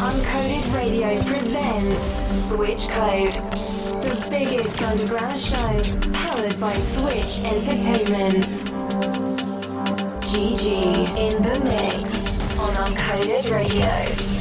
Uncoded Radio presents Switch Code, the biggest underground show powered by Switch Entertainment. Gigee in the mix on Uncoded Radio.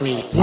Me.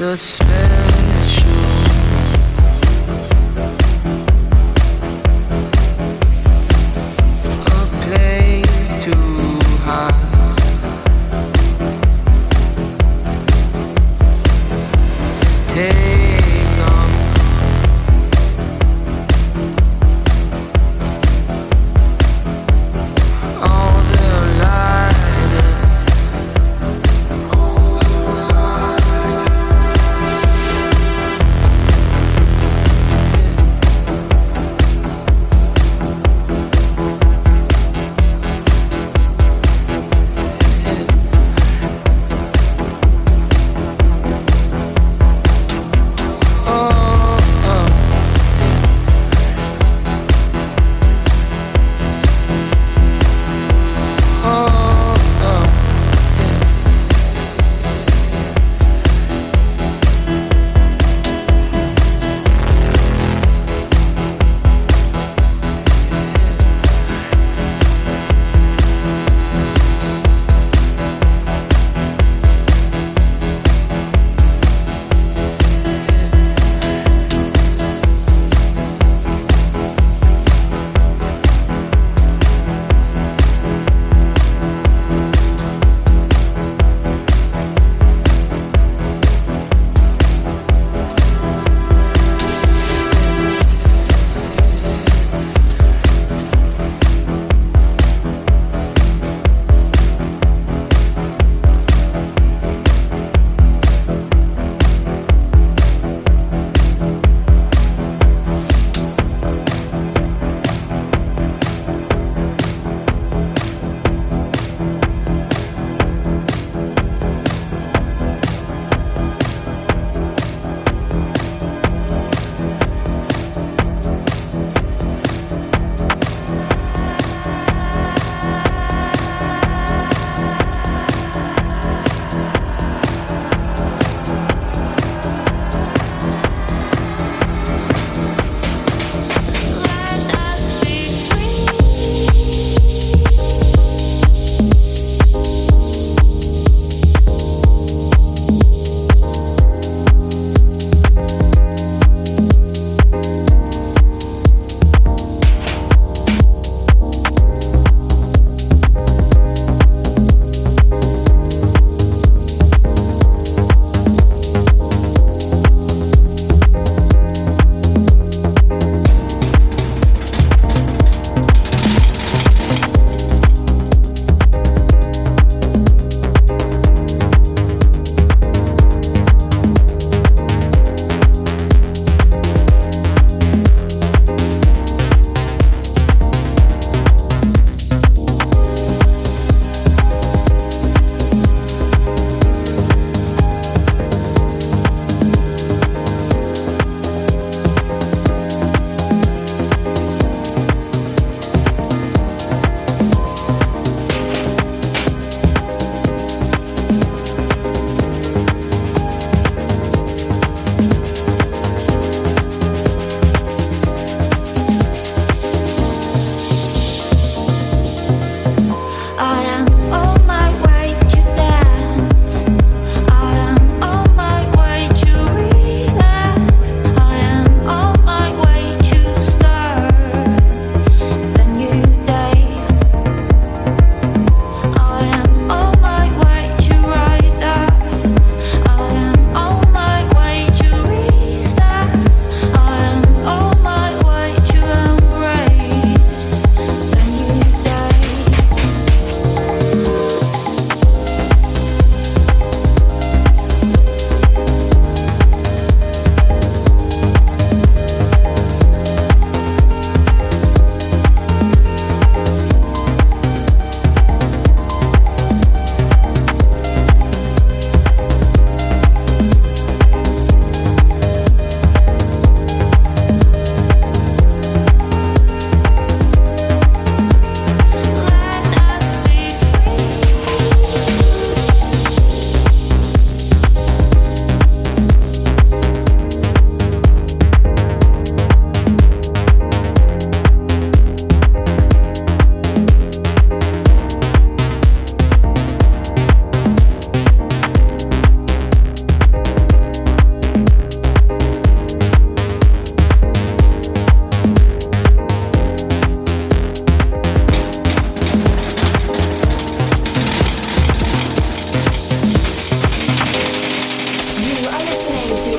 The special.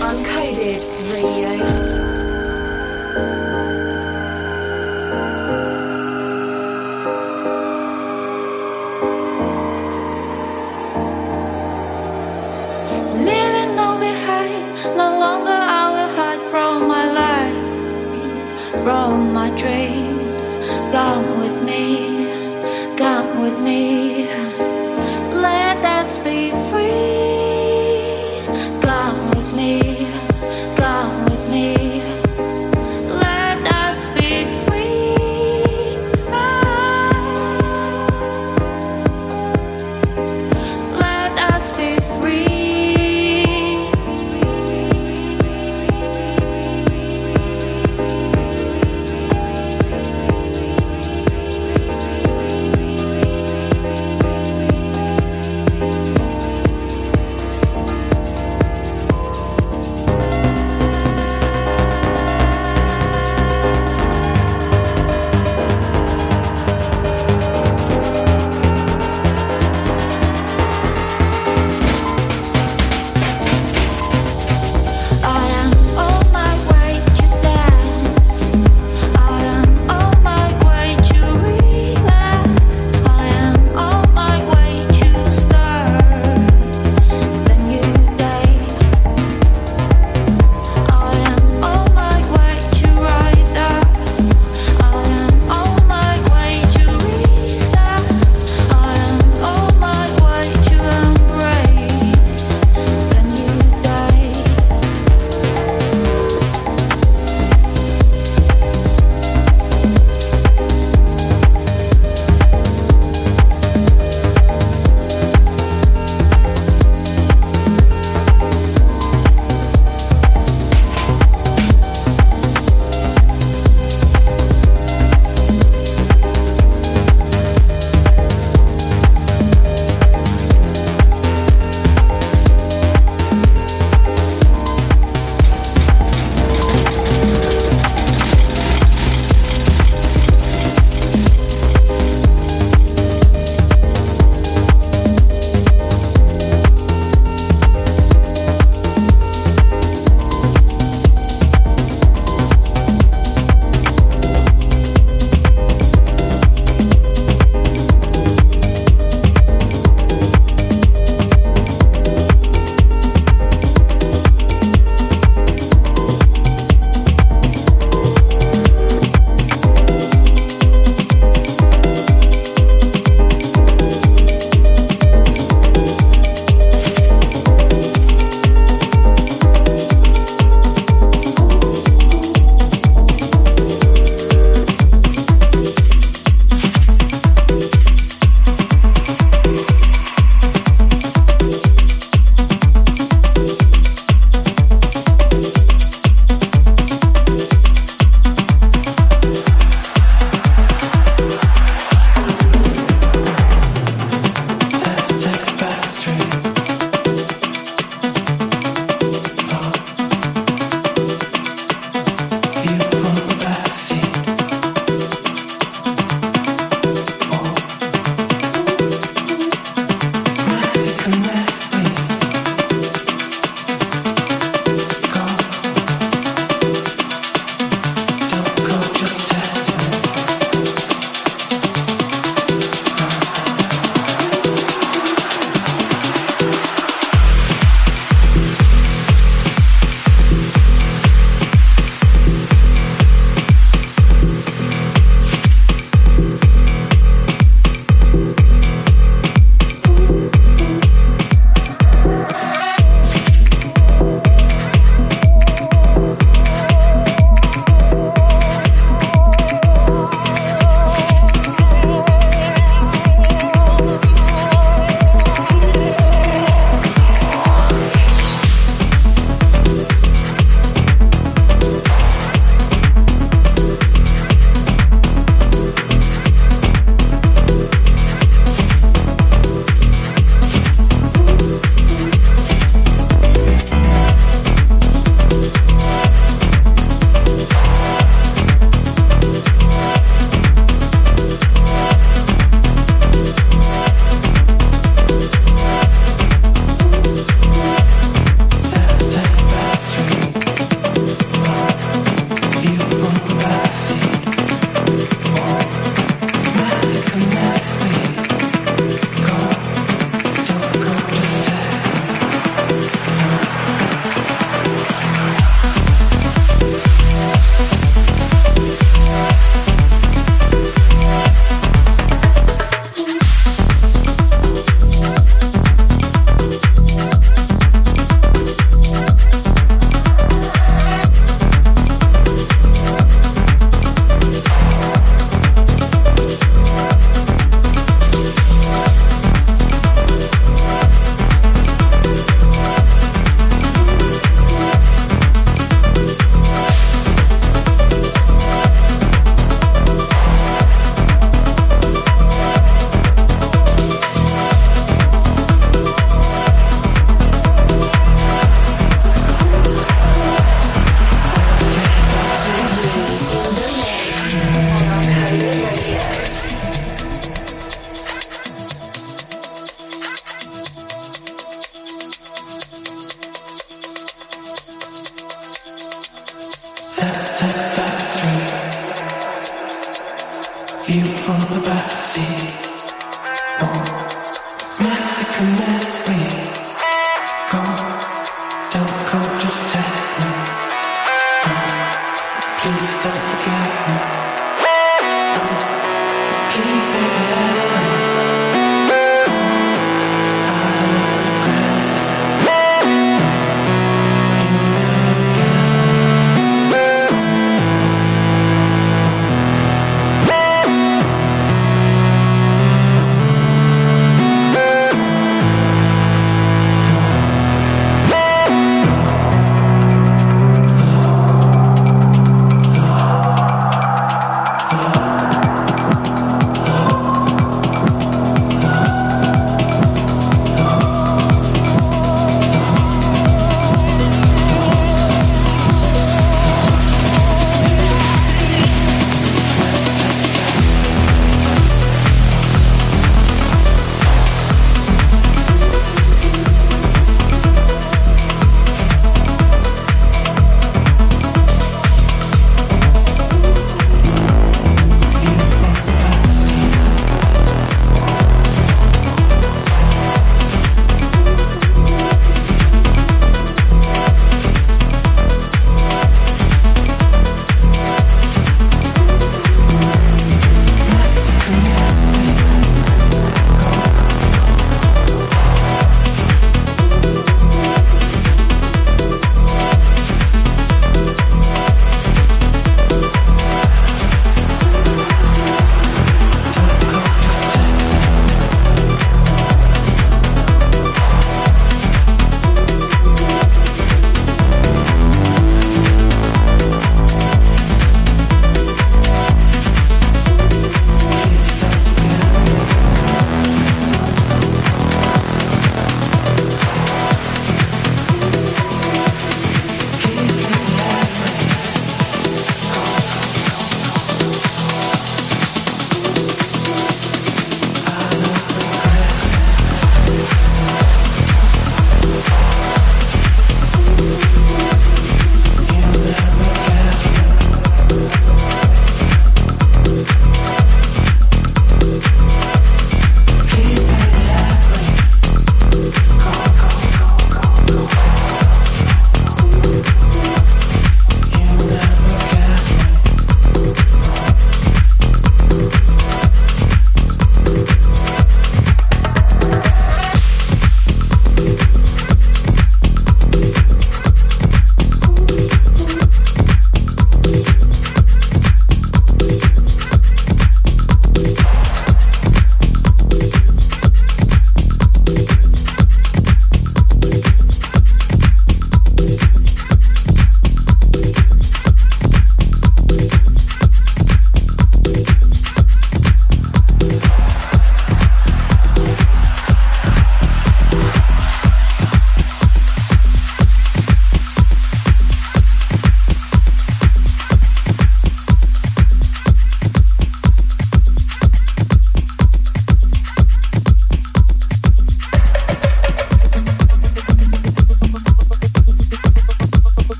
Uncoded Radio.